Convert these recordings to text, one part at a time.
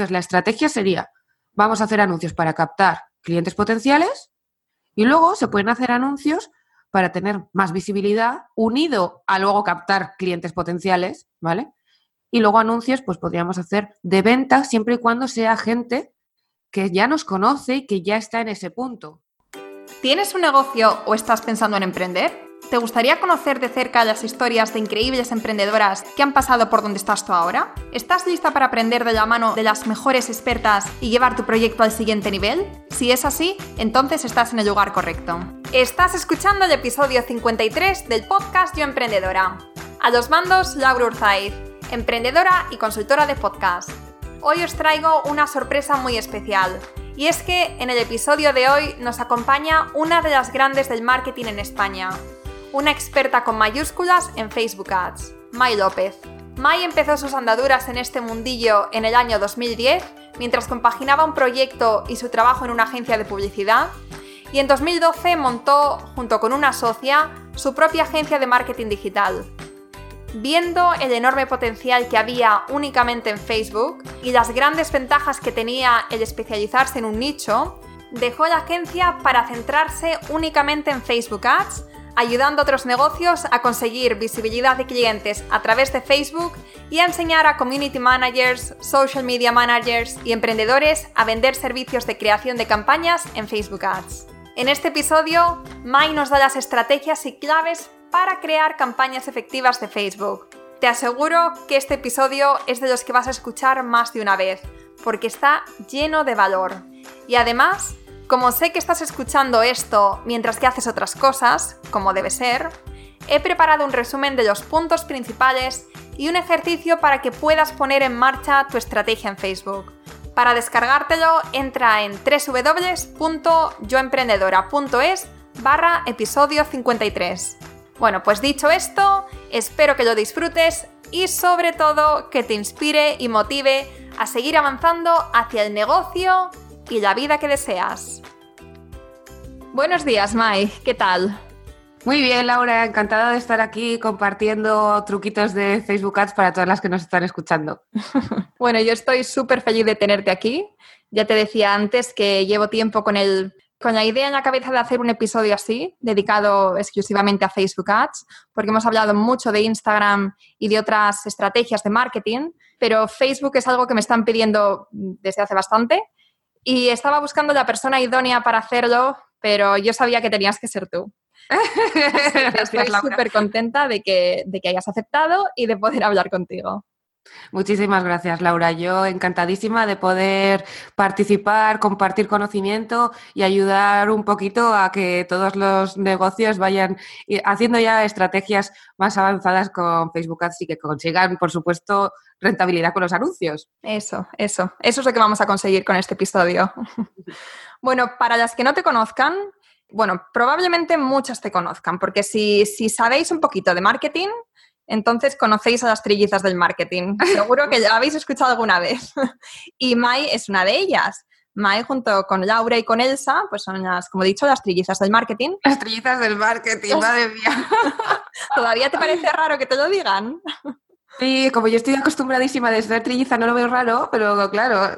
Entonces, la estrategia sería, vamos a hacer anuncios para captar clientes potenciales y luego se pueden hacer anuncios para tener más visibilidad unido a luego captar clientes potenciales, ¿vale? Y luego anuncios, pues podríamos hacer de venta siempre y cuando sea gente que ya nos conoce y que ya está en ese punto. ¿Tienes un negocio o estás pensando en emprender? ¿Te gustaría conocer de cerca las historias de increíbles emprendedoras que han pasado por donde estás tú ahora? ¿Estás lista para aprender de la mano de las mejores expertas y llevar tu proyecto al siguiente nivel? Si es así, entonces estás en el lugar correcto. Estás escuchando el episodio 53 del podcast Yo Emprendedora. A los mandos, Laura Urzaiz, emprendedora y consultora de podcast. Hoy os traigo una sorpresa muy especial. Y es que en el episodio de hoy nos acompaña una de las grandes del marketing en España, una experta con mayúsculas en Facebook Ads, Mai López. Mai empezó sus andaduras en este mundillo en el año 2010, mientras compaginaba un proyecto y su trabajo en una agencia de publicidad, y en 2012 montó, junto con una socia, su propia agencia de marketing digital. Viendo el enorme potencial que había únicamente en Facebook y las grandes ventajas que tenía el especializarse en un nicho, dejó la agencia para centrarse únicamente en Facebook Ads ayudando a otros negocios a conseguir visibilidad de clientes a través de Facebook y a enseñar a community managers, social media managers y emprendedores a vender servicios de creación de campañas en Facebook Ads. En este episodio, Mai nos da las estrategias y claves para crear campañas efectivas de Facebook. Te aseguro que este episodio es de los que vas a escuchar más de una vez, porque está lleno de valor. Y además, como sé que estás escuchando esto mientras que haces otras cosas, como debe ser, he preparado un resumen de los puntos principales y un ejercicio para que puedas poner en marcha tu estrategia en Facebook. Para descargártelo, entra en www.yoemprendedora.es barra episodio 53. Bueno, pues dicho esto, espero que lo disfrutes y sobre todo que te inspire y motive a seguir avanzando hacia el negocio y la vida que deseas. Buenos días, Mai, ¿qué tal? Muy bien, Laura, encantada de estar aquí compartiendo truquitos de Facebook Ads para todas las que nos están escuchando. bueno, yo estoy súper feliz de tenerte aquí. Ya te decía antes que llevo tiempo con, el, con la idea en la cabeza de hacer un episodio así, dedicado exclusivamente a Facebook Ads, porque hemos hablado mucho de Instagram y de otras estrategias de marketing, pero Facebook es algo que me están pidiendo desde hace bastante y estaba buscando la persona idónea para hacerlo, pero yo sabía que tenías que ser tú. Estoy súper contenta de que, de que hayas aceptado y de poder hablar contigo. Muchísimas gracias, Laura. Yo encantadísima de poder participar, compartir conocimiento y ayudar un poquito a que todos los negocios vayan haciendo ya estrategias más avanzadas con Facebook Ads y que consigan, por supuesto, rentabilidad con los anuncios. Eso, eso. Eso es lo que vamos a conseguir con este episodio. bueno, para las que no te conozcan, bueno, probablemente muchas te conozcan, porque si, si sabéis un poquito de marketing, entonces conocéis a las trillizas del marketing. Seguro que ya habéis escuchado alguna vez. y Mai es una de ellas. Mai junto con Laura y con Elsa, pues son las, como he dicho, las trillizas del marketing. Las trillizas del marketing, madre mía. ¿Todavía te parece raro que te lo digan? Sí, como yo estoy acostumbradísima de ser trilliza, no lo veo raro, pero claro,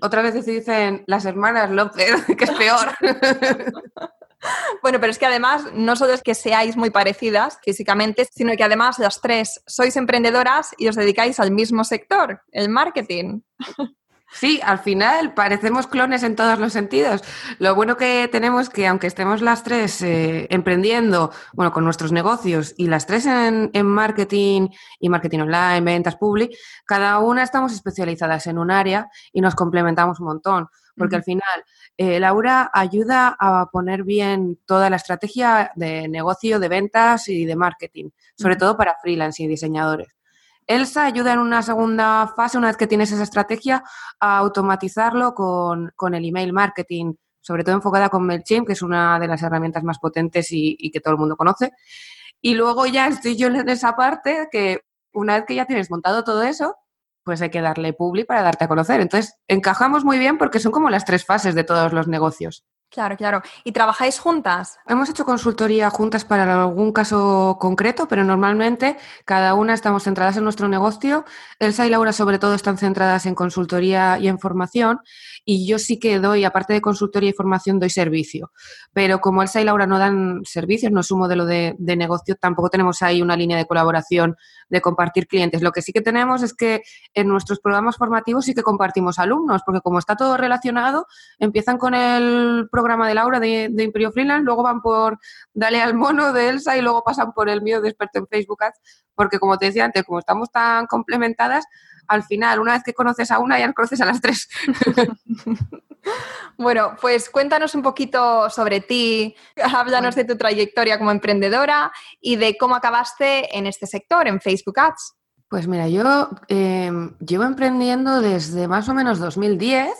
otras veces dicen las hermanas López, que es peor. Bueno, pero es que además no solo es que seáis muy parecidas físicamente, sino que además las tres sois emprendedoras y os dedicáis al mismo sector, el marketing. Sí, al final parecemos clones en todos los sentidos. Lo bueno que tenemos es que aunque estemos las tres eh, emprendiendo, bueno, con nuestros negocios y las tres en, en, marketing y marketing online, ventas public, cada una estamos especializadas en un área y nos complementamos un montón. Porque al final eh, Laura ayuda a poner bien toda la estrategia de negocio, de ventas y de marketing, sobre todo para freelance y diseñadores. Elsa ayuda en una segunda fase, una vez que tienes esa estrategia, a automatizarlo con, el email marketing, sobre todo enfocada con MailChimp, que es una de las herramientas más potentes y, y que todo el mundo conoce. Y luego ya estoy yo en esa parte que una vez que ya tienes montado todo eso, pues hay que darle publi para darte a conocer. Entonces, encajamos muy bien porque son como las tres fases de todos los negocios. Claro, claro. ¿Y trabajáis juntas? Hemos hecho consultoría juntas para algún caso concreto, pero normalmente cada una estamos centradas en nuestro negocio. Elsa y Laura sobre todo están centradas en consultoría y en formación y yo sí que doy, aparte de consultoría y formación, doy servicio. Pero como Elsa y Laura no dan servicios, no es un modelo de, de negocio, tampoco tenemos ahí una línea de colaboración de compartir clientes. Lo que sí que tenemos es que en nuestros programas formativos sí que compartimos alumnos, porque como está todo relacionado, empiezan con el programa de Laura de, de Imperio Freelance, luego van por Dale al mono de Elsa y luego pasan por el mío de experto en Facebook Ads, porque como te decía antes, como estamos tan complementadas, al final, una vez que conoces a una, ya conoces a las tres. Bueno, pues cuéntanos un poquito sobre ti, háblanos de tu trayectoria como emprendedora y de cómo acabaste en este sector, en Facebook Ads. Pues mira, yo eh, llevo emprendiendo desde más o menos 2010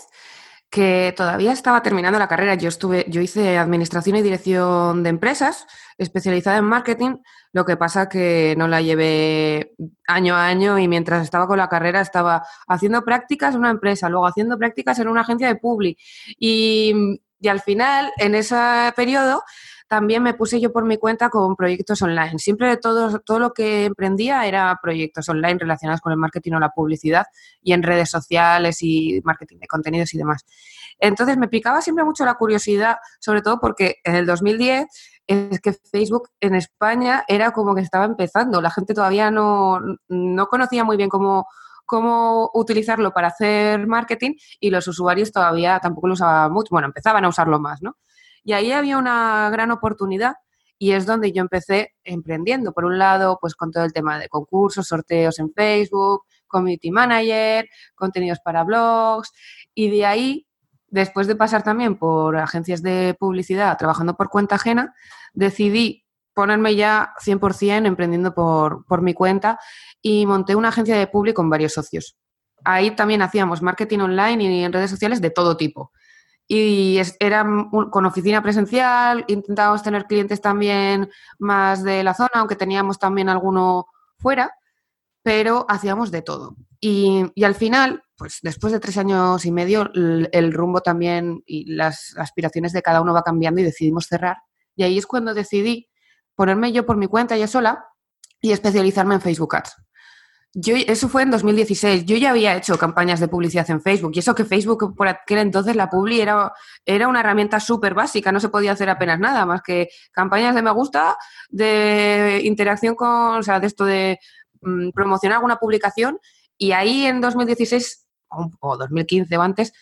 que todavía estaba terminando la carrera. Yo estuve, yo hice administración y dirección de empresas, especializada en marketing. Lo que pasa que no la llevé año a año y mientras estaba con la carrera estaba haciendo prácticas en una empresa, luego haciendo prácticas en una agencia de publi y, y al final, en ese periodo, también me puse yo por mi cuenta con proyectos online. Siempre todo, todo lo que emprendía era proyectos online relacionados con el marketing o la publicidad y en redes sociales y marketing de contenidos y demás. Entonces me picaba siempre mucho la curiosidad, sobre todo porque en el 2010 es que Facebook en España era como que estaba empezando. La gente todavía no, no conocía muy bien cómo, cómo utilizarlo para hacer marketing y los usuarios todavía tampoco lo usaban mucho. Bueno, empezaban a usarlo más, ¿no? Y ahí había una gran oportunidad y es donde yo empecé emprendiendo. Por un lado, pues con todo el tema de concursos, sorteos en Facebook, community manager, contenidos para blogs y de ahí, después de pasar también por agencias de publicidad trabajando por cuenta ajena, decidí ponerme ya 100% emprendiendo por, por mi cuenta y monté una agencia de publi con varios socios. Ahí también hacíamos marketing online y en redes sociales de todo tipo y era con oficina presencial, intentábamos tener clientes también más de la zona, aunque teníamos también alguno fuera, pero hacíamos de todo. Y, al final, pues después de tres años y medio, el, rumbo también y las aspiraciones de cada uno va cambiando y decidimos cerrar. Y ahí es cuando decidí ponerme yo por mi cuenta ya sola y especializarme en Facebook Ads. Yo, eso fue en 2016. Yo ya había hecho campañas de publicidad en Facebook y eso que Facebook por aquel entonces la publi era, era una herramienta súper básica, no se podía hacer apenas nada más que campañas de me gusta, de interacción con, o sea, de esto de mm, promocionar alguna publicación y ahí en 2016 o, 2015 o antes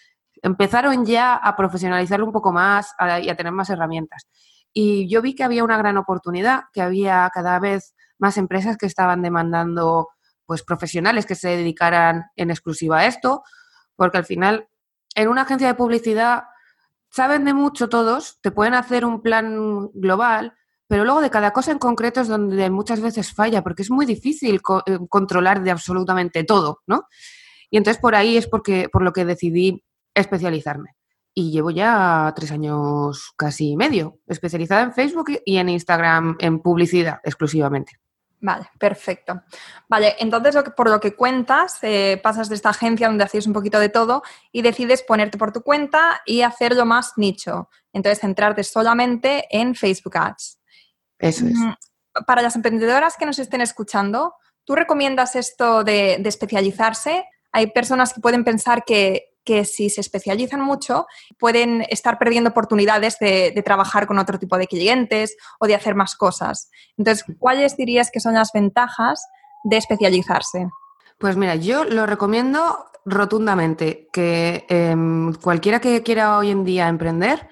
empezaron ya a profesionalizarlo un poco más y a tener más herramientas. Y yo vi que había una gran oportunidad, que había cada vez más empresas que estaban demandando pues profesionales que se dedicaran en exclusiva a esto, porque al final en una agencia de publicidad saben de mucho todos, te pueden hacer un plan global, pero luego de cada cosa en concreto es donde muchas veces falla, porque es muy difícil eh, controlar de absolutamente todo, ¿no? Y entonces por ahí es porque, por lo que decidí especializarme. Y llevo ya tres años casi medio especializada en Facebook y en Instagram en publicidad exclusivamente. Vale, perfecto. Vale, entonces por lo que cuentas, eh, pasas de esta agencia donde hacías un poquito de todo y decides ponerte por tu cuenta y hacerlo más nicho. Entonces, centrarte solamente en Facebook Ads. Eso es. Mm, para las emprendedoras que nos estén escuchando, ¿tú recomiendas esto de especializarse? Hay personas que pueden pensar que que si se especializan mucho pueden estar perdiendo oportunidades de, trabajar con otro tipo de clientes o de hacer más cosas. Entonces, ¿cuáles dirías que son las ventajas de especializarse? Pues mira, yo lo recomiendo rotundamente, que em, cualquiera que quiera hoy en día emprender,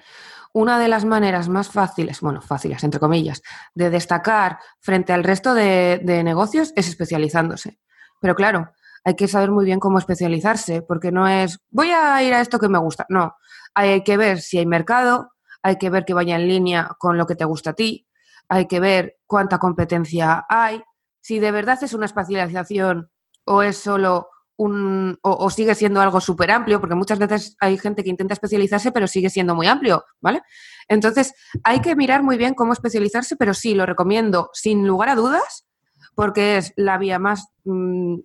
una de las maneras más fáciles, bueno, fáciles, entre comillas, de destacar frente al resto de negocios es especializándose. Pero claro, hay que saber muy bien cómo especializarse, porque no es, voy a ir a esto que me gusta. No, hay que ver si hay mercado, hay que ver que vaya en línea con lo que te gusta a ti, hay que ver cuánta competencia hay, si de verdad es una especialización o es solo un, o, sigue siendo algo súper amplio, porque muchas veces hay gente que intenta especializarse, pero sigue siendo muy amplio, ¿vale? Entonces, hay que mirar muy bien cómo especializarse, pero sí, lo recomiendo sin lugar a dudas, porque es la vía más mm,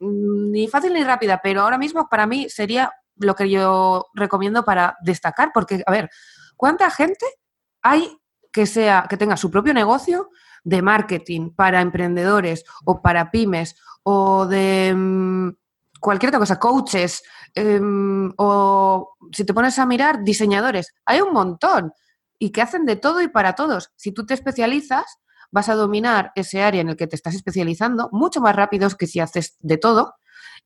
ni fácil ni rápida, pero ahora mismo para mí sería lo que yo recomiendo para destacar, porque, a ver, ¿cuánta gente hay que sea que tenga su propio negocio de marketing para emprendedores o para pymes o de mm, cualquier otra cosa, coaches em, o si te pones a mirar diseñadores, hay un montón y que hacen de todo y para todos. Si tú te especializas, vas a dominar ese área en el que te estás especializando mucho más rápido que si haces de todo.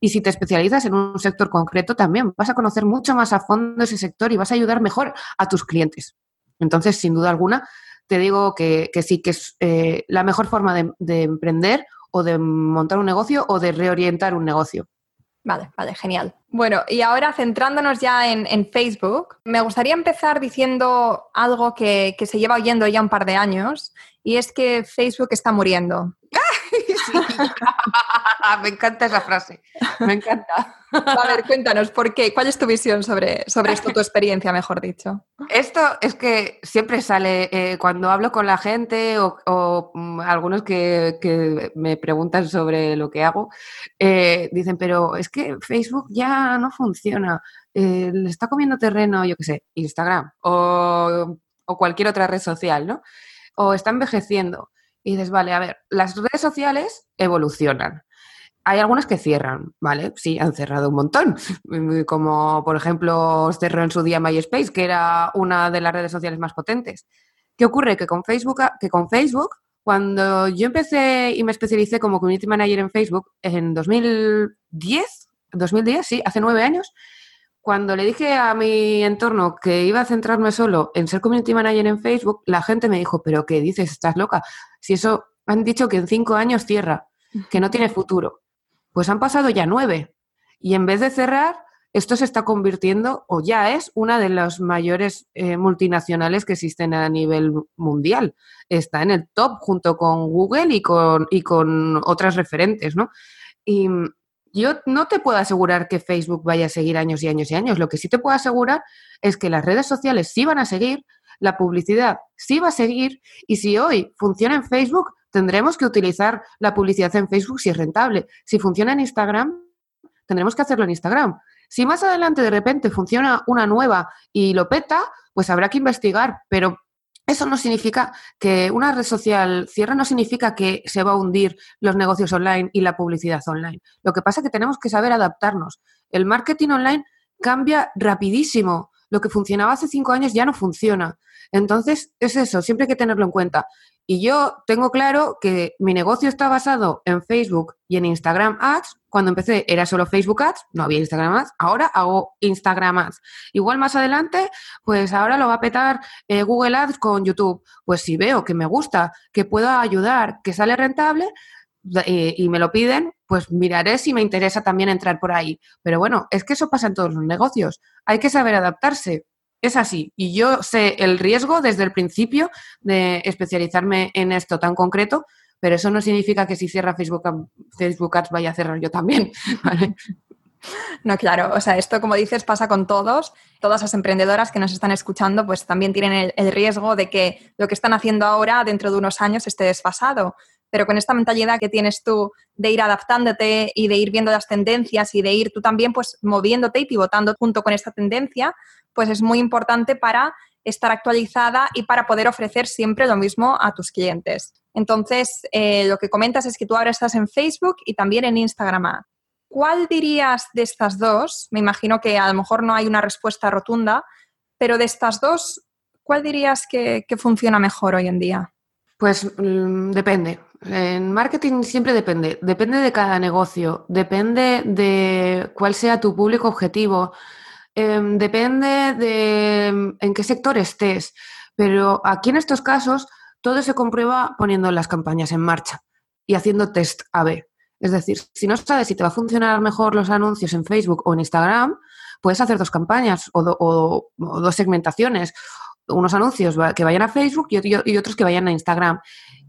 Y si te especializas en un sector concreto, también vas a conocer mucho más a fondo ese sector y vas a ayudar mejor a tus clientes. Entonces, sin duda alguna, te digo que, sí, que es eh, la mejor forma de emprender o de montar un negocio o de reorientar un negocio. Vale, vale, genial. Bueno, y ahora centrándonos ya en, Facebook, me gustaría empezar diciendo algo que, se lleva oyendo ya un par de años, y es que Facebook está muriendo. me encanta esa frase, me encanta. A ver, cuéntanos, ¿por qué? ¿Cuál es tu visión sobre, sobre esto, tu experiencia, mejor dicho? Esto es que siempre sale eh, cuando hablo con la gente o, mm, algunos que, me preguntan sobre lo que hago, eh, dicen, pero es que Facebook ya no funciona, eh, le está comiendo terreno, yo qué sé, Instagram o, o cualquier otra red social, ¿no? O está envejeciendo. Y dices, vale, a ver, las redes sociales evolucionan hay algunas que cierran, ¿vale? Sí, han cerrado un montón. Como, por ejemplo, cerró en su día MySpace, que era una de las redes sociales más potentes. ¿Qué ocurre? Que con Facebook, que con Facebook cuando yo empecé y me especialicé como Community Manager en Facebook en 2010, 2010, sí, hace nueve años, cuando le dije a mi entorno que iba a centrarme solo en ser Community Manager en Facebook, la gente me dijo, pero ¿qué dices? ¿Estás loca? Si eso han dicho que en cinco años cierra, que no tiene futuro. Pues han pasado ya nueve. Y en vez de cerrar, esto se está convirtiendo o ya es una de las mayores eh, multinacionales que existen a nivel mundial. Está en el top junto con Google y con, y con otras referentes, ¿no? Y yo no te puedo asegurar que Facebook vaya a seguir años y años y años. Lo que sí te puedo asegurar es que las redes sociales sí van a seguir, la publicidad sí va a seguir y si hoy funciona en Facebook, tendremos que utilizar la publicidad en Facebook si es rentable. Si funciona en Instagram, tendremos que hacerlo en Instagram. Si más adelante de repente funciona una nueva y lo peta, pues habrá que investigar, pero eso no significa que una red social cierre, no significa que se va a hundir los negocios online y la publicidad online. Lo que pasa es que tenemos que saber adaptarnos. El marketing online cambia rapidísimo. Lo que funcionaba hace cinco años ya no funciona. Entonces, es eso, siempre hay que tenerlo en cuenta. Y yo tengo claro que mi negocio está basado en Facebook y en Instagram Ads. Cuando empecé era solo Facebook Ads, no había Instagram Ads. Ahora hago Instagram Ads. Igual más adelante, pues ahora lo va a petar eh, Google Ads con YouTube. Pues si veo que me gusta, que puedo ayudar, que sale rentable, eh, y me lo piden, pues miraré si me interesa también entrar por ahí. Pero bueno, es que eso pasa en todos los negocios. Hay que saber adaptarse. Es así. Y yo sé el riesgo desde el principio de especializarme en esto tan concreto, pero eso no significa que si cierra Facebook, Facebook Ads vaya a cerrar yo también. No, claro, o sea, esto como dices pasa con todos, todas las emprendedoras que nos están escuchando pues también tienen el, riesgo de que lo que están haciendo ahora dentro de unos años esté desfasado, pero con esta mentalidad que tienes tú de ir adaptándote y de ir viendo las tendencias y de ir tú también pues moviéndote y pivotando junto con esta tendencia, pues es muy importante para estar actualizada y para poder ofrecer siempre lo mismo a tus clientes. Entonces, eh, lo que comentas es que tú ahora estás en Facebook y también en Instagram. ¿Cuál dirías de estas dos? Me imagino que a lo mejor no hay una respuesta rotunda, pero de estas dos, ¿cuál dirías que, funciona mejor hoy en día? Pues mm, depende. En marketing siempre depende. Depende de cada negocio, depende de cuál sea tu público objetivo. Em, depende de em, en qué sector estés, pero aquí en estos casos todo se comprueba poniendo las campañas en marcha y haciendo test A-B. Es decir, si no sabes si te va a funcionar mejor los anuncios en Facebook o en Instagram, puedes hacer dos campañas o, dos segmentaciones. Unos anuncios que vayan a Facebook y, otros que vayan a Instagram.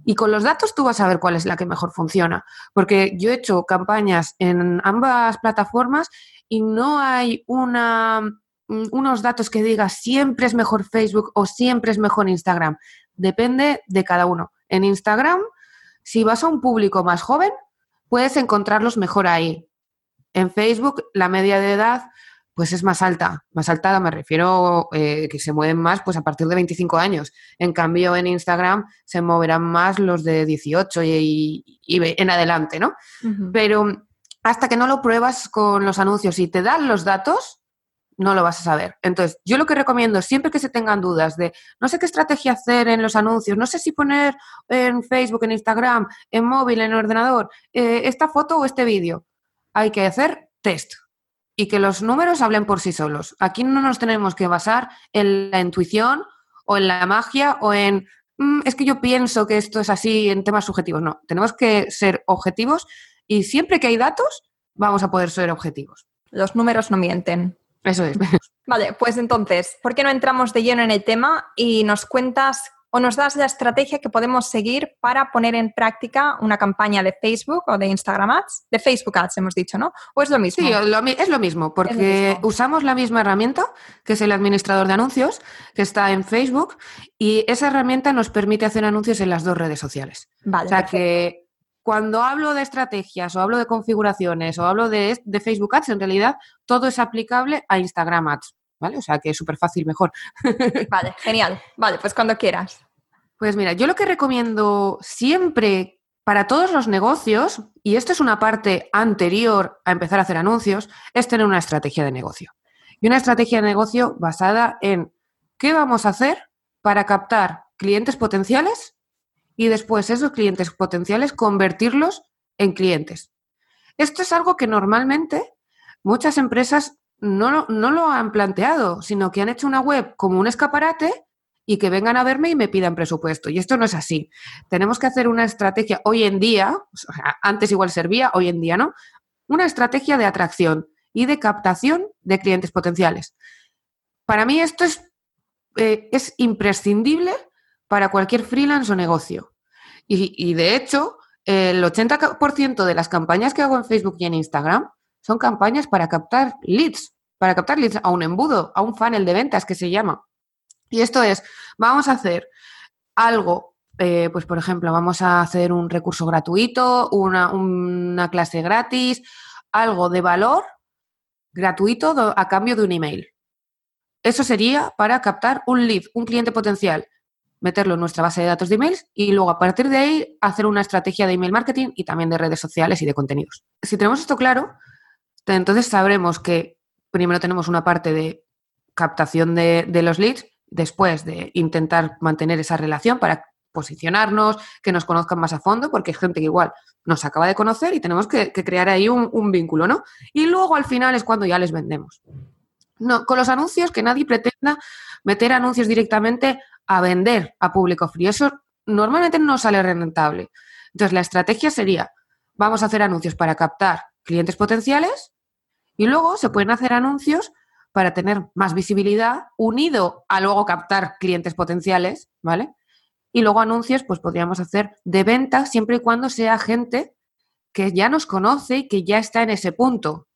Y con los datos tú vas a ver cuál es la que mejor funciona. Porque yo he hecho campañas en ambas plataformas y no hay una, mm, unos datos que diga siempre es mejor Facebook o siempre es mejor Instagram. Depende de cada uno. En Instagram, si vas a un público más joven, puedes encontrarlos mejor ahí. En Facebook, la media de edad pues es más alta. Más alta me refiero eh, que se mueven más pues a partir de 25 años. En cambio, en Instagram se moverán más los de 18 y, en adelante, ¿no? Pero hasta que no lo pruebas con los anuncios y te dan los datos, no lo vas a saber. Entonces, yo lo que recomiendo, siempre que se tengan dudas de no sé qué estrategia hacer en los anuncios, no sé si poner en Facebook, en Instagram, en móvil, en ordenador, eh, esta foto o este vídeo, hay que hacer test y que los números hablen por sí solos. Aquí no nos tenemos que basar en la intuición o en la magia o en mm, es que yo pienso que esto es así en temas subjetivos. No, tenemos que ser objetivos y siempre que hay datos vamos a poder ser objetivos. Los números no mienten. Eso es. Vale, pues entonces, ¿por qué no entramos de lleno en el tema y nos cuentas o nos das la estrategia que podemos seguir para poner en práctica una campaña de Facebook o de Instagram Ads? De Facebook Ads hemos dicho, ¿no? ¿O es lo mismo? Sí, es lo mismo, porque usamos la misma herramienta, que es el administrador de anuncios, que está en Facebook, y esa herramienta nos permite hacer anuncios en las dos redes sociales. Vale, o sea que cuando hablo de estrategias o hablo de configuraciones o hablo de, Facebook Ads, en realidad todo es aplicable a Instagram Ads, ¿vale? O sea que es súper fácil, mejor. Vale, genial. Vale, pues cuando quieras. Pues mira, yo lo que recomiendo siempre para todos los negocios, y esto es una parte anterior a empezar a hacer anuncios, es tener una estrategia de negocio. Y una estrategia de negocio basada en qué vamos a hacer para captar clientes potenciales y después esos clientes potenciales convertirlos en clientes. Esto es algo que normalmente muchas empresas no, no, lo han planteado, sino que han hecho una web como un escaparate y que vengan a verme y me pidan presupuesto. Y esto no es así. Tenemos que hacer una estrategia hoy en día, antes igual servía, hoy en día no, una estrategia de atracción y de captación de clientes potenciales. Para mí esto es, eh, es imprescindible para cualquier freelance o negocio. Y, de hecho, el 80% de las campañas que hago en Facebook y en Instagram son campañas para captar leads, para captar leads a un embudo, a un funnel de ventas que se llama. Y esto es, vamos a hacer algo, eh, pues por ejemplo, vamos a hacer un recurso gratuito, una, una clase gratis, algo de valor gratuito a cambio de un email. Eso sería para captar un lead, un cliente potencial meterlo en nuestra base de datos de emails y luego a partir de ahí hacer una estrategia de email marketing y también de redes sociales y de contenidos. Si tenemos esto claro, entonces sabremos que primero tenemos una parte de captación de, los leads, después de intentar mantener esa relación para posicionarnos, que nos conozcan más a fondo, porque hay gente que igual nos acaba de conocer y tenemos que, crear ahí un, un, vínculo, ¿no? Y luego al final es cuando ya les vendemos. No, con los anuncios, que nadie pretenda meter anuncios directamente a vender a público frío. Eso normalmente no sale rentable. Entonces, la estrategia sería, vamos a hacer anuncios para captar clientes potenciales y luego se pueden hacer anuncios para tener más visibilidad unido a luego captar clientes potenciales, ¿vale? Y luego anuncios, pues podríamos hacer de venta siempre y cuando sea gente que ya nos conoce y que ya está en ese punto.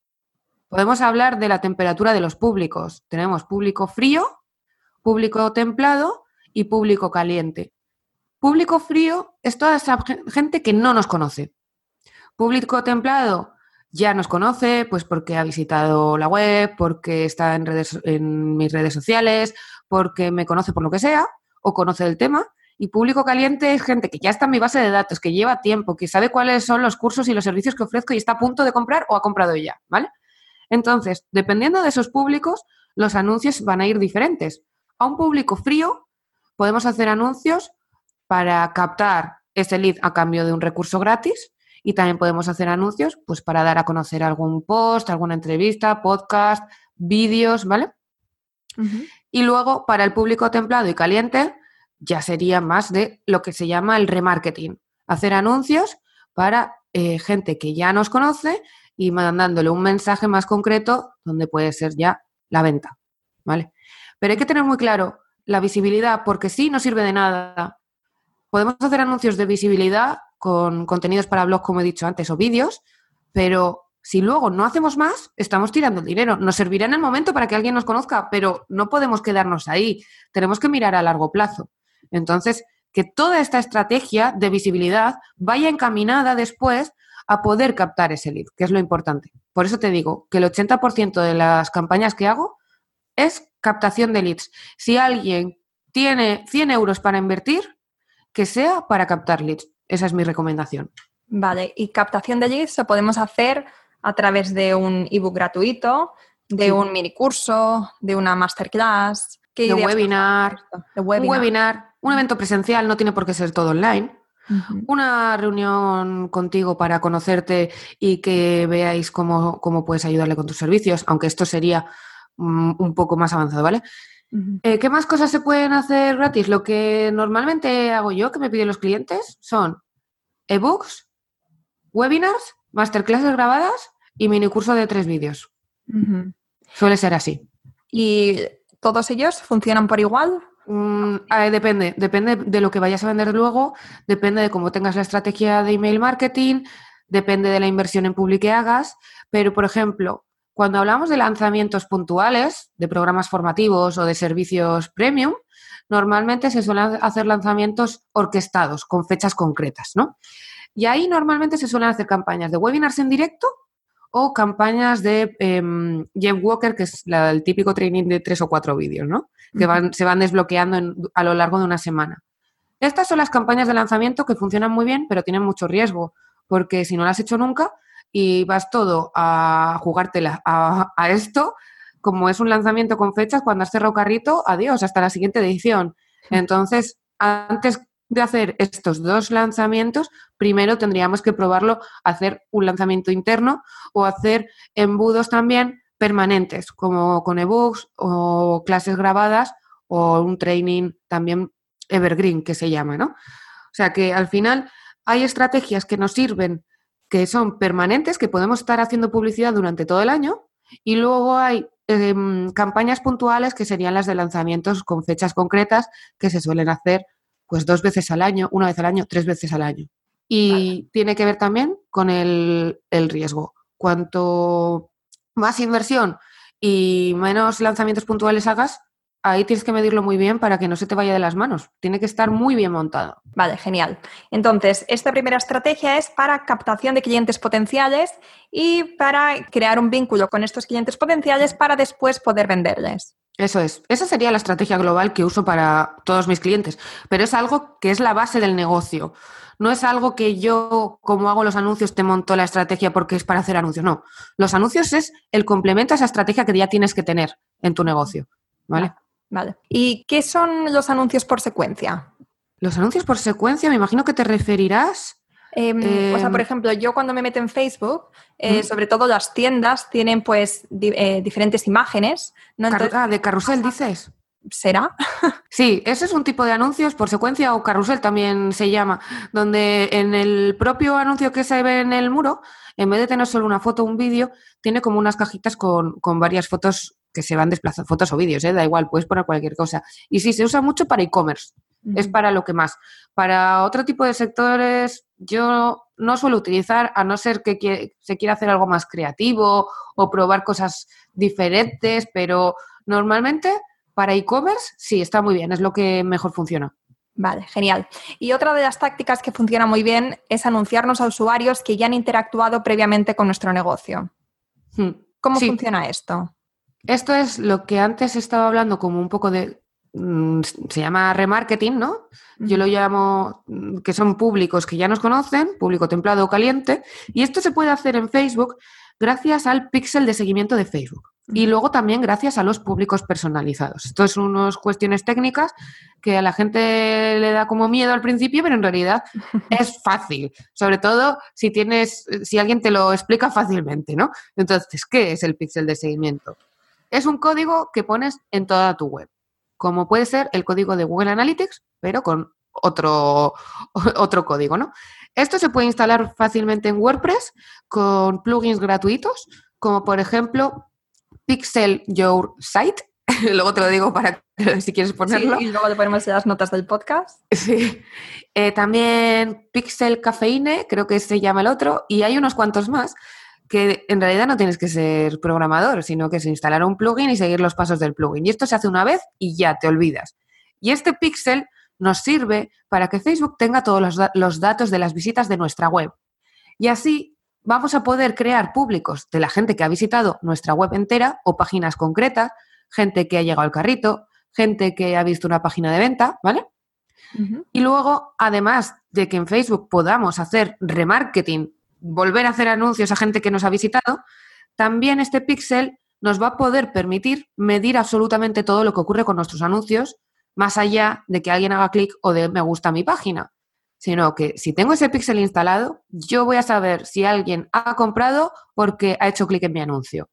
Podemos hablar de la temperatura de los públicos. Tenemos público frío, público templado y público caliente. Público frío es toda esa gente que no nos conoce. Público templado ya nos conoce, pues porque ha visitado la web, porque está en, redes, en mis redes sociales, porque me conoce por lo que sea o conoce el tema. Y público caliente es gente que ya está en mi base de datos, que lleva tiempo, que sabe cuáles son los cursos y los servicios que ofrezco y está a punto de comprar o ha comprado ya, ¿vale? Entonces, dependiendo de esos públicos, los anuncios van a ir diferentes. A un público frío podemos hacer anuncios para captar ese lead a cambio de un recurso gratis y también podemos hacer anuncios pues para dar a conocer algún post, alguna entrevista, podcast, vídeos, ¿vale? Y luego para el público templado y caliente ya sería más de lo que se llama el remarketing, hacer anuncios para eh, gente que ya nos conoce y mandándole un mensaje más concreto donde puede ser ya la venta, ¿vale? Pero hay que tener muy claro la visibilidad, porque sí no sirve de nada. Podemos hacer anuncios de visibilidad con contenidos para blogs, como he dicho antes, o vídeos, pero si luego no hacemos más, estamos tirando el dinero. Nos servirá en el momento para que alguien nos conozca, pero no podemos quedarnos ahí. Tenemos que mirar a largo plazo. Entonces, que toda esta estrategia de visibilidad vaya encaminada después a poder captar ese lead, que es lo importante. Por eso te digo que el 80% de las campañas que hago es captación de leads. Si alguien tiene 100 euros para invertir, que sea para captar leads. Esa es mi recomendación. Vale, y captación de leads lo podemos hacer a través de un ebook gratuito, de un mini curso, de una masterclass. de webinar, de webinar. Un webinar, un evento presencial, no tiene por qué ser todo online. Una reunión contigo para conocerte y que veáis cómo, cómo puedes ayudarle con tus servicios, aunque esto sería mm, un poco más avanzado, ¿vale? Eh, ¿Qué más cosas se pueden hacer gratis? Lo que normalmente hago yo, que me piden los clientes, son ebooks, webinars, masterclasses grabadas y mini curso de tres vídeos. Suele ser así. ¿Y todos ellos funcionan por igual? Mm, depende, depende de lo que vayas a vender luego, depende de cómo tengas la estrategia de email marketing, depende de la inversión en público que hagas, pero por ejemplo, cuando hablamos de lanzamientos puntuales, de programas formativos o de servicios premium, normalmente se suelen hacer lanzamientos orquestados con fechas concretas, ¿no? Y ahí normalmente se suelen hacer campañas de webinars en directo o campañas de eh, Jeff Walker, que es el típico training de tres o cuatro vídeos, ¿no? Que van, se van desbloqueando a lo largo de una semana. Estas son las campañas de lanzamiento que funcionan muy bien, pero tienen mucho riesgo, porque si no las has hecho nunca, y vas todo a jugártela a, esto, como es un lanzamiento con fechas, cuando has cerrado carrito, adiós, hasta la siguiente edición. Entonces, antes de hacer estos dos lanzamientos, primero tendríamos que probarlo, hacer un lanzamiento interno o hacer embudos también permanentes, como con ebooks o clases grabadas o un training también evergreen que se llama, ¿no? O sea que al final hay estrategias que nos sirven que son permanentes, que podemos estar haciendo publicidad durante todo el año, y luego hay em, campañas puntuales que serían las de lanzamientos con fechas concretas que se suelen hacer pues dos veces al año, una vez al año, tres veces al año. Y tiene que ver también con el, el riesgo. Cuanto más inversión y menos lanzamientos puntuales hagas, ahí tienes que medirlo muy bien para que no se te vaya de las manos. Tiene que estar muy bien montado. Vale, genial. Entonces, esta primera estrategia es para captación de clientes potenciales y para crear un vínculo con estos clientes potenciales para después poder venderles. Eso es. Esa sería la estrategia global que uso para todos mis clientes, pero es algo que es la base del negocio. No es algo que yo, como hago los anuncios, te monto la estrategia porque es para hacer anuncios. No. Los anuncios es el complemento a esa estrategia que ya tienes que tener en tu negocio. ¿Vale? Vale. ¿Y qué son los anuncios por secuencia? Los anuncios por secuencia, me imagino que te referirás. Em, o sea, por em, ejemplo, yo cuando me meto en Facebook, eh, sobre todo las tiendas tienen pues eh, diferentes imágenes. ¿no? ah, de carrusel dices. ¿Será? sí, ese es un tipo de anuncios por secuencia o carrusel también se llama, donde en el propio anuncio que se ve en el muro, en vez de tener solo una foto o un vídeo, tiene como unas cajitas con, con varias fotos que se van desplazando, fotos o vídeos, ¿eh? da igual, puedes poner cualquier cosa. Y sí, se usa mucho para e-commerce, es para lo que más. Para otro tipo de sectores, yo no suelo utilizar, a no ser que se quiera hacer algo más creativo o probar cosas diferentes, pero normalmente para e-commerce sí, está muy bien, es lo que mejor funciona. Vale, genial. Y otra de las tácticas que funciona muy bien es anunciarnos a usuarios que ya han interactuado previamente con nuestro negocio. Hmm. ¿Cómo funciona esto? Esto es lo que antes estaba hablando como un poco de, mm, se llama remarketing, ¿no? Yo lo llamo mm, que son públicos que ya nos conocen, público templado o caliente, y esto se puede hacer en Facebook gracias al pixel de seguimiento de Facebook. Y luego también gracias a los públicos personalizados. Esto es unas cuestiones técnicas que a la gente le da como miedo al principio, pero en realidad es fácil. Sobre todo si tienes, si alguien te lo explica fácilmente, ¿no? Entonces, ¿qué es el pixel de seguimiento? Es un código que pones en toda tu web, como puede ser el código de Google Analytics, pero con otro, otro código, ¿no? Esto se puede instalar fácilmente en WordPress con plugins gratuitos, como por ejemplo Pixel Your Site. luego te lo digo para si quieres ponerlo. y luego le ponemos las notas del podcast. Sí. Eh, también Pixel Cafeine, creo que se llama el otro, y hay unos cuantos más que en realidad no tienes que ser programador, sino que es instalar un plugin y seguir los pasos del plugin. Y esto se hace una vez y ya te olvidas. Y este pixel nos sirve para que Facebook tenga todos los, datos de las visitas de nuestra web. Y así vamos a poder crear públicos de la gente que ha visitado nuestra web entera o páginas concretas, gente que ha llegado al carrito, gente que ha visto una página de venta, ¿vale? Y luego, además de que en Facebook podamos hacer remarketing, volver a hacer anuncios a gente que nos ha visitado, también este pixel nos va a poder permitir medir absolutamente todo lo que ocurre con nuestros anuncios, más allá de que alguien haga clic o de me gusta mi página. Sino que si tengo ese pixel instalado, yo voy a saber si alguien ha comprado porque ha hecho clic en mi anuncio.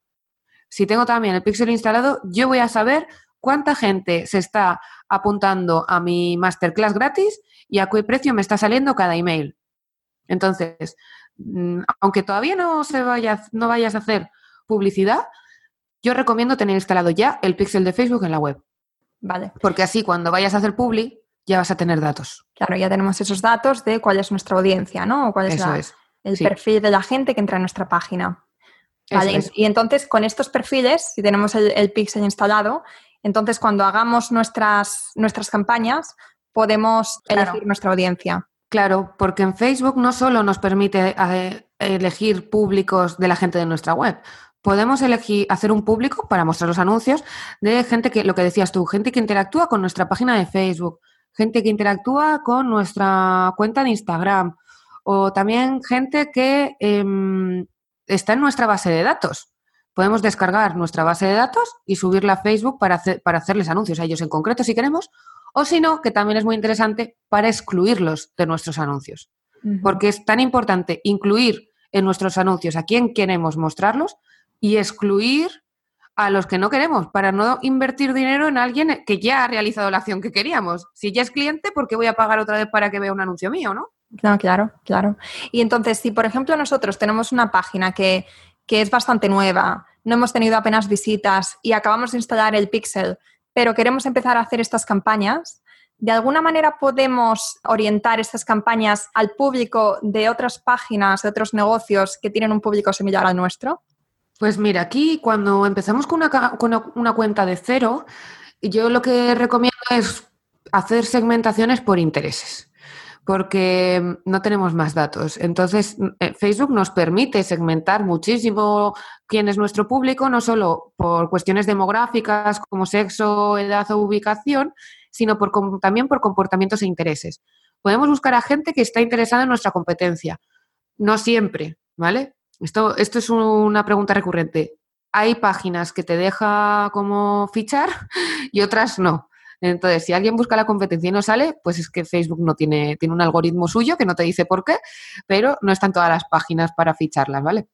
Si tengo también el pixel instalado, yo voy a saber cuánta gente se está apuntando a mi masterclass gratis y a qué precio me está saliendo cada email. Entonces, aunque todavía no se vaya, no vayas a hacer publicidad, yo recomiendo tener instalado ya el pixel de Facebook en la web. Vale. Porque así cuando vayas a hacer publi, ya vas a tener datos. Claro, ya tenemos esos datos de cuál es nuestra audiencia, ¿no? O cuál es, el perfil de la gente que entra en nuestra página. Vale, y entonces con estos perfiles, si tenemos el pixel instalado, entonces, cuando hagamos nuestras, nuestras campañas, podemos elegir nuestra audiencia. Claro, porque en Facebook no solo nos permite eh, elegir públicos de la gente de nuestra web, podemos elegir hacer un público para mostrar los anuncios de gente que, lo que decías tú, gente que interactúa con nuestra página de Facebook, gente que interactúa con nuestra cuenta de Instagram o también gente que em, está en nuestra base de datos. Podemos descargar nuestra base de datos y subirla a Facebook para, para hacerles anuncios a ellos en concreto si queremos, o si no, que también es muy interesante para excluirlos de nuestros anuncios. Porque es tan importante incluir en nuestros anuncios a quién queremos mostrarlos y excluir a los que no queremos, para no invertir dinero en alguien que ya ha realizado la acción que queríamos. Si ya es cliente, ¿por qué voy a pagar otra vez para que vea un anuncio mío, no? No, claro, claro. Y entonces, si por ejemplo nosotros tenemos una página que que es bastante nueva, no hemos tenido apenas visitas y acabamos de instalar el Pixel, pero queremos empezar a hacer estas campañas, ¿de alguna manera podemos orientar estas campañas al público de otras páginas, de otros negocios que tienen un público similar al nuestro? Pues mira, aquí cuando empezamos con una, cuenta de cero, yo lo que recomiendo es hacer segmentaciones por intereses porque no tenemos más datos. Entonces, eh, Facebook nos permite segmentar muchísimo quién es nuestro público, no solo por cuestiones demográficas como sexo, edad o ubicación, sino por, también por comportamientos e intereses. Podemos buscar a gente que está interesada en nuestra competencia. No siempre, ¿vale? Esto, esto es una pregunta recurrente. Hay páginas que te deja como fichar y otras no. Entonces, si alguien busca la competencia y no sale, pues es que Facebook no tiene, tiene un algoritmo suyo que no te dice por qué, pero no están todas las páginas para ficharlas, ¿vale?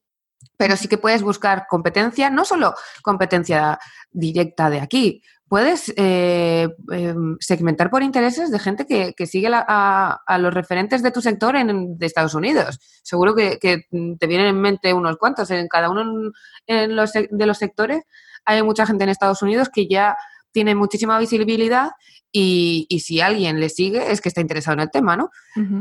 Pero sí que puedes buscar competencia, no solo competencia directa de aquí, puedes eh, em, segmentar por intereses de gente que, sigue a, los referentes de tu sector en, de Estados Unidos. Seguro que, te vienen en mente unos cuantos. En cada uno los, de los sectores hay mucha gente en Estados Unidos que ya tiene muchísima visibilidad y, si alguien le sigue es que está interesado en el tema, ¿no?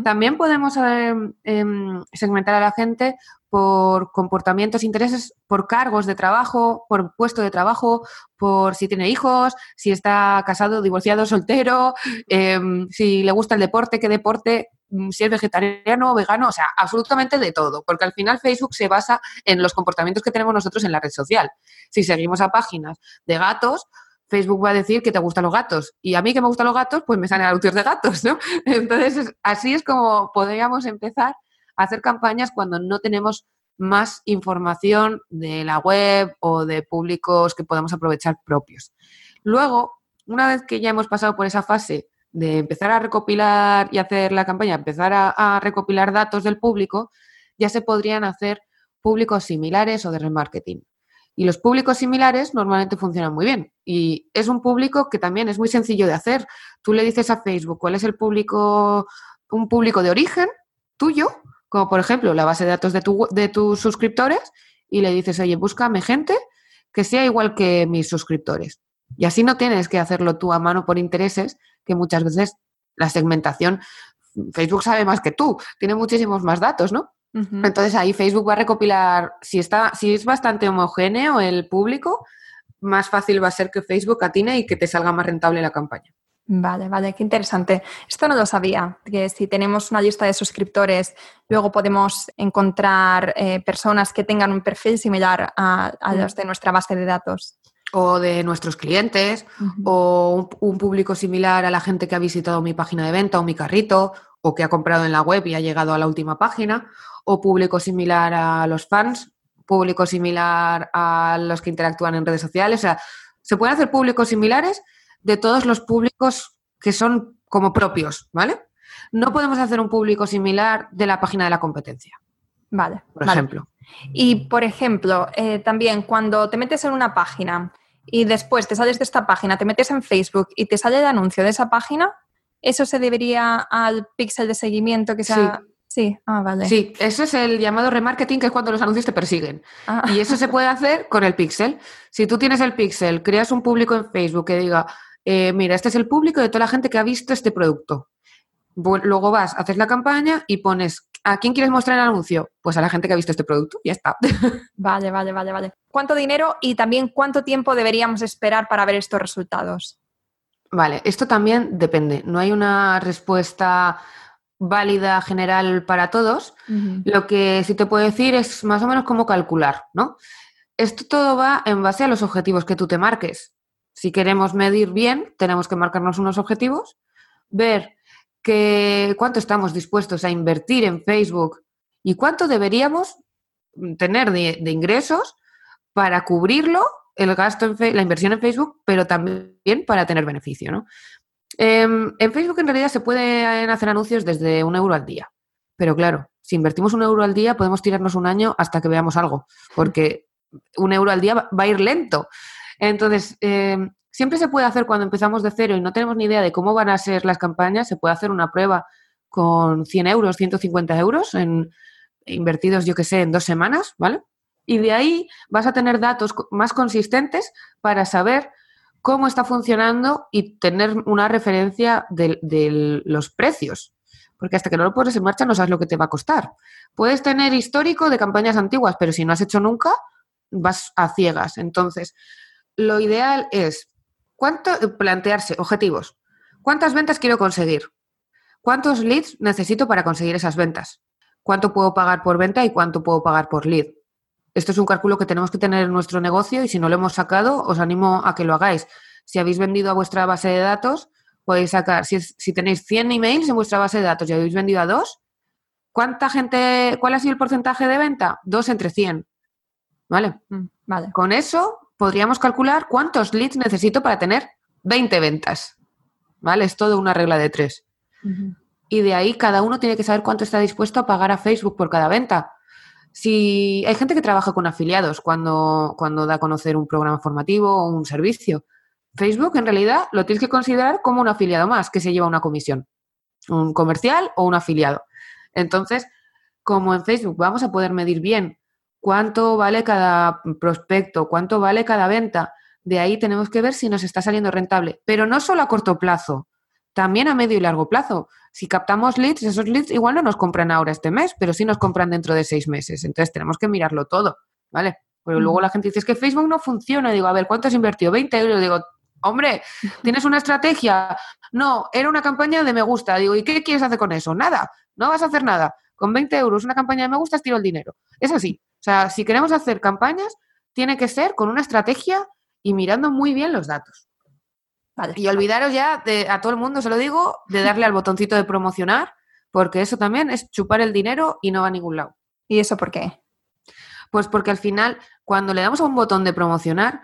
También podemos em, em, segmentar a la gente por comportamientos, intereses, por cargos de trabajo, por puesto de trabajo, por si tiene hijos, si está casado, divorciado, soltero, em, si le gusta el deporte, qué deporte, mm, si es vegetariano, vegano, o sea, absolutamente de todo, porque al final Facebook se basa en los comportamientos que tenemos nosotros en la red social. Si seguimos a páginas de gatos, Facebook va a decir que te gustan los gatos. Y a mí que me gustan los gatos, pues me salen anuncios de gatos, ¿no? Entonces, así es como podríamos empezar a hacer campañas cuando no tenemos más información de la web o de públicos que podamos aprovechar propios. Luego, una vez que ya hemos pasado por esa fase de empezar a recopilar y hacer la campaña, empezar a, a recopilar datos del público, ya se podrían hacer públicos similares o de remarketing. Y los públicos similares normalmente funcionan muy bien. Y es un público que también es muy sencillo de hacer. Tú le dices a Facebook cuál es el público, un público de origen tuyo, como por ejemplo la base de datos de, tu, de tus suscriptores, y le dices, oye, búscame gente que sea igual que mis suscriptores. Y así no tienes que hacerlo tú a mano por intereses, que muchas veces la segmentación, Facebook sabe más que tú, tiene muchísimos más datos, ¿no? Entonces ahí Facebook va a recopilar, si, está, si es bastante homogéneo el público, más fácil va a ser que Facebook atine y que te salga más rentable la campaña. Vale, vale, qué interesante. Esto no lo sabía, que si tenemos una lista de suscriptores, luego podemos encontrar eh, personas que tengan un perfil similar a, los de nuestra base de datos. O de nuestros clientes, o un, público similar a la gente que ha visitado mi página de venta o mi carrito, o que ha comprado en la web y ha llegado a la última página, o público similar a los fans, público similar a los que interactúan en redes sociales. O sea, se pueden hacer públicos similares de todos los públicos que son como propios, ¿vale? No podemos hacer un público similar de la página de la competencia. Vale. Por ejemplo. Y, por ejemplo, eh, también cuando te metes en una página y después te sales de esta página, te metes en Facebook y te sale el anuncio de esa página, ¿eso se debería al pixel de seguimiento que sea... Sí, ah, vale. Sí, eso es el llamado remarketing, que es cuando los anuncios te persiguen. Ah. Y eso se puede hacer con el pixel. Si tú tienes el pixel, creas un público en Facebook que diga, eh, mira, este es el público de toda la gente que ha visto este producto. Luego vas, haces la campaña y pones, ¿a quién quieres mostrar el anuncio? Pues a la gente que ha visto este producto, ya está. Vale, vale, vale, vale. ¿Cuánto dinero y también cuánto tiempo deberíamos esperar para ver estos resultados? Vale, esto también depende. No hay una respuesta válida general para todos. Lo que sí te puedo decir es más o menos cómo calcular, ¿no? Esto todo va en base a los objetivos que tú te marques. Si queremos medir bien, tenemos que marcarnos unos objetivos, ver que, cuánto estamos dispuestos a invertir en Facebook y cuánto deberíamos tener de, ingresos para cubrirlo, el gasto en la inversión en Facebook, pero también para tener beneficio. ¿no? Em, en Facebook en realidad se pueden hacer anuncios desde un euro al día, pero claro, si invertimos un euro al día podemos tirarnos un año hasta que veamos algo, porque un euro al día va a ir lento. Entonces, em, siempre se puede hacer cuando empezamos de cero y no tenemos ni idea de cómo van a ser las campañas, se puede hacer una prueba con 100 euros, 150 euros en, invertidos, yo que sé, en dos semanas, ¿vale? Y de ahí vas a tener datos más consistentes para saber cómo está funcionando y tener una referencia de, los precios. Porque hasta que no lo pones en marcha no sabes lo que te va a costar. Puedes tener histórico de campañas antiguas, pero si no has hecho nunca, vas a ciegas. Entonces, lo ideal es cuánto, plantearse objetivos. ¿Cuántas ventas quiero conseguir? ¿Cuántos leads necesito para conseguir esas ventas? ¿Cuánto puedo pagar por venta y cuánto puedo pagar por lead? Esto es un cálculo que tenemos que tener en nuestro negocio y si no lo hemos sacado, os animo a que lo hagáis. Si habéis vendido a vuestra base de datos, podéis sacar, si, si tenéis 100 emails en vuestra base de datos y habéis vendido a dos, ¿cuánta gente, cuál ha sido el porcentaje de venta? Dos entre 100. ¿Vale? Mm, vale. Con eso podríamos calcular cuántos leads necesito para tener 20 ventas. ¿Vale? Es todo una regla de tres. Y de ahí cada uno tiene que saber cuánto está dispuesto a pagar a Facebook por cada venta. Si hay gente que trabaja con afiliados cuando, cuando da a conocer un programa formativo o un servicio, Facebook en realidad lo tienes que considerar como un afiliado más que se lleva una comisión, un comercial o un afiliado. Entonces, como en Facebook vamos a poder medir bien cuánto vale cada prospecto, cuánto vale cada venta, de ahí tenemos que ver si nos está saliendo rentable, pero no solo a corto plazo, también a medio y largo plazo. Si captamos leads, esos leads igual no nos compran ahora este mes, pero sí nos compran dentro de seis meses. Entonces tenemos que mirarlo todo, ¿vale? Pero luego la gente dice, es que Facebook no funciona. digo, a ver, ¿cuánto has invertido? 20 euros. Digo, hombre, ¿tienes una estrategia? No, era una campaña de me gusta. Digo, ¿y qué quieres hacer con eso? Nada, no vas a hacer nada. Con 20 euros una campaña de me gusta, tiro el dinero. Es así. O sea, si queremos hacer campañas, tiene que ser con una estrategia y mirando muy bien los datos. Y olvidaros ya, de, a todo el mundo se lo digo, de darle al botoncito de promocionar, porque eso también es chupar el dinero y no va a ningún lado. ¿Y eso por qué? Pues porque al final, cuando le damos a un botón de promocionar,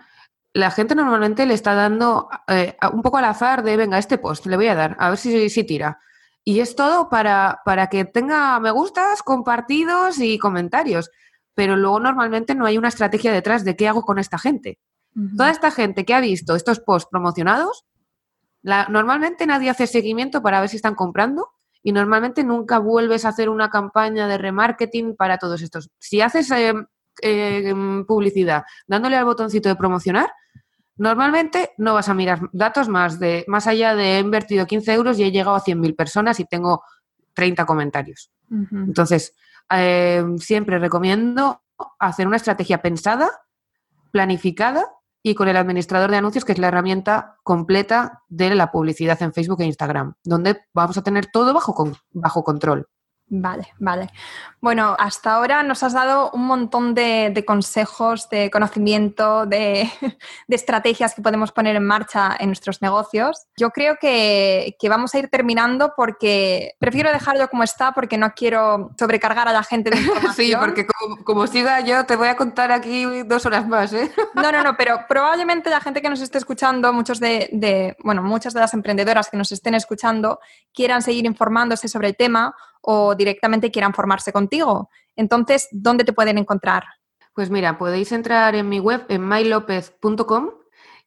la gente normalmente le está dando eh, un poco al azar de, venga, este post le voy a dar, a ver si, si tira. Y es todo para, para que tenga me gustas, compartidos y comentarios. Pero luego normalmente no hay una estrategia detrás de qué hago con esta gente. Toda esta gente que ha visto estos posts promocionados, normalmente nadie hace seguimiento para ver si están comprando y normalmente nunca vuelves a hacer una campaña de remarketing para todos estos. Si haces eh, eh, publicidad dándole al botoncito de promocionar, normalmente no vas a mirar datos más, de, más allá de he invertido 15 euros y he llegado a 100.000 personas y tengo 30 comentarios. Entonces, eh, siempre recomiendo hacer una estrategia pensada, planificada y con el administrador de anuncios, que es la herramienta completa de la publicidad en Facebook e Instagram, donde vamos a tener todo bajo, bajo control. Vale, vale. Bueno, hasta ahora nos has dado un montón de, consejos, de conocimiento, de, estrategias que podemos poner en marcha en nuestros negocios. Yo creo que, vamos a ir terminando porque prefiero dejarlo como está porque no quiero sobrecargar a la gente de información. Sí, porque como, siga yo te voy a contar aquí dos horas más. ¿eh? No, no, no, pero probablemente la gente que nos esté escuchando, muchos de, bueno, muchas de las emprendedoras que nos estén escuchando quieran seguir informándose sobre el tema o directamente quieran formarse contigo. Entonces, ¿dónde te pueden encontrar? Pues mira, podéis entrar en mi web en mylopez.com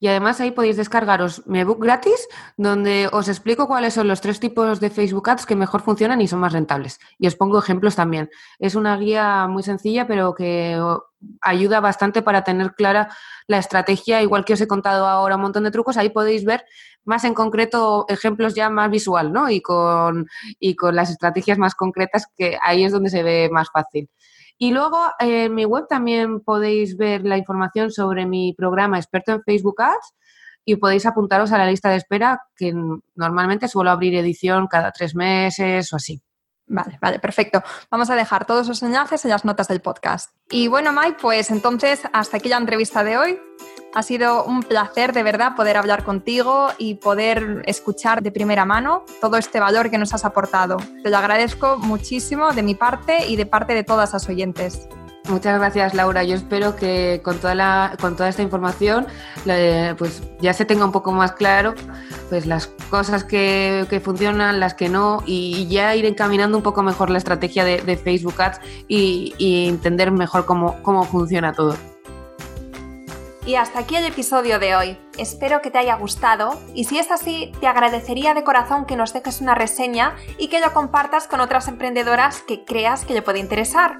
y además ahí podéis descargaros mi ebook gratis donde os explico cuáles son los tres tipos de Facebook Ads que mejor funcionan y son más rentables. Y os pongo ejemplos también. Es una guía muy sencilla pero que ayuda bastante para tener clara la estrategia, igual que os he contado ahora un montón de trucos, ahí podéis ver más en concreto ejemplos ya más visual, ¿no? Y con, y con las estrategias más concretas, que ahí es donde se ve más fácil. Y luego en mi web también podéis ver la información sobre mi programa experto en Facebook Ads y podéis apuntaros a la lista de espera que normalmente suelo abrir edición cada tres meses o así. Vale, vale, perfecto. Vamos a dejar todos los enlaces en las notas del podcast. Y bueno, Mike, pues entonces hasta aquí la entrevista de hoy. Ha sido un placer de verdad poder hablar contigo y poder escuchar de primera mano todo este valor que nos has aportado. Te lo agradezco muchísimo de mi parte y de parte de todas las oyentes. Muchas gracias, Laura. Yo espero que con toda, la, con toda esta información pues ya se tenga un poco más claro pues las cosas que, funcionan, las que no, y ya ir encaminando un poco mejor la estrategia de, Facebook Ads y, y entender mejor cómo, cómo funciona todo. Y hasta aquí el episodio de hoy. Espero que te haya gustado y si es así, te agradecería de corazón que nos dejes una reseña y que lo compartas con otras emprendedoras que creas que le puede interesar.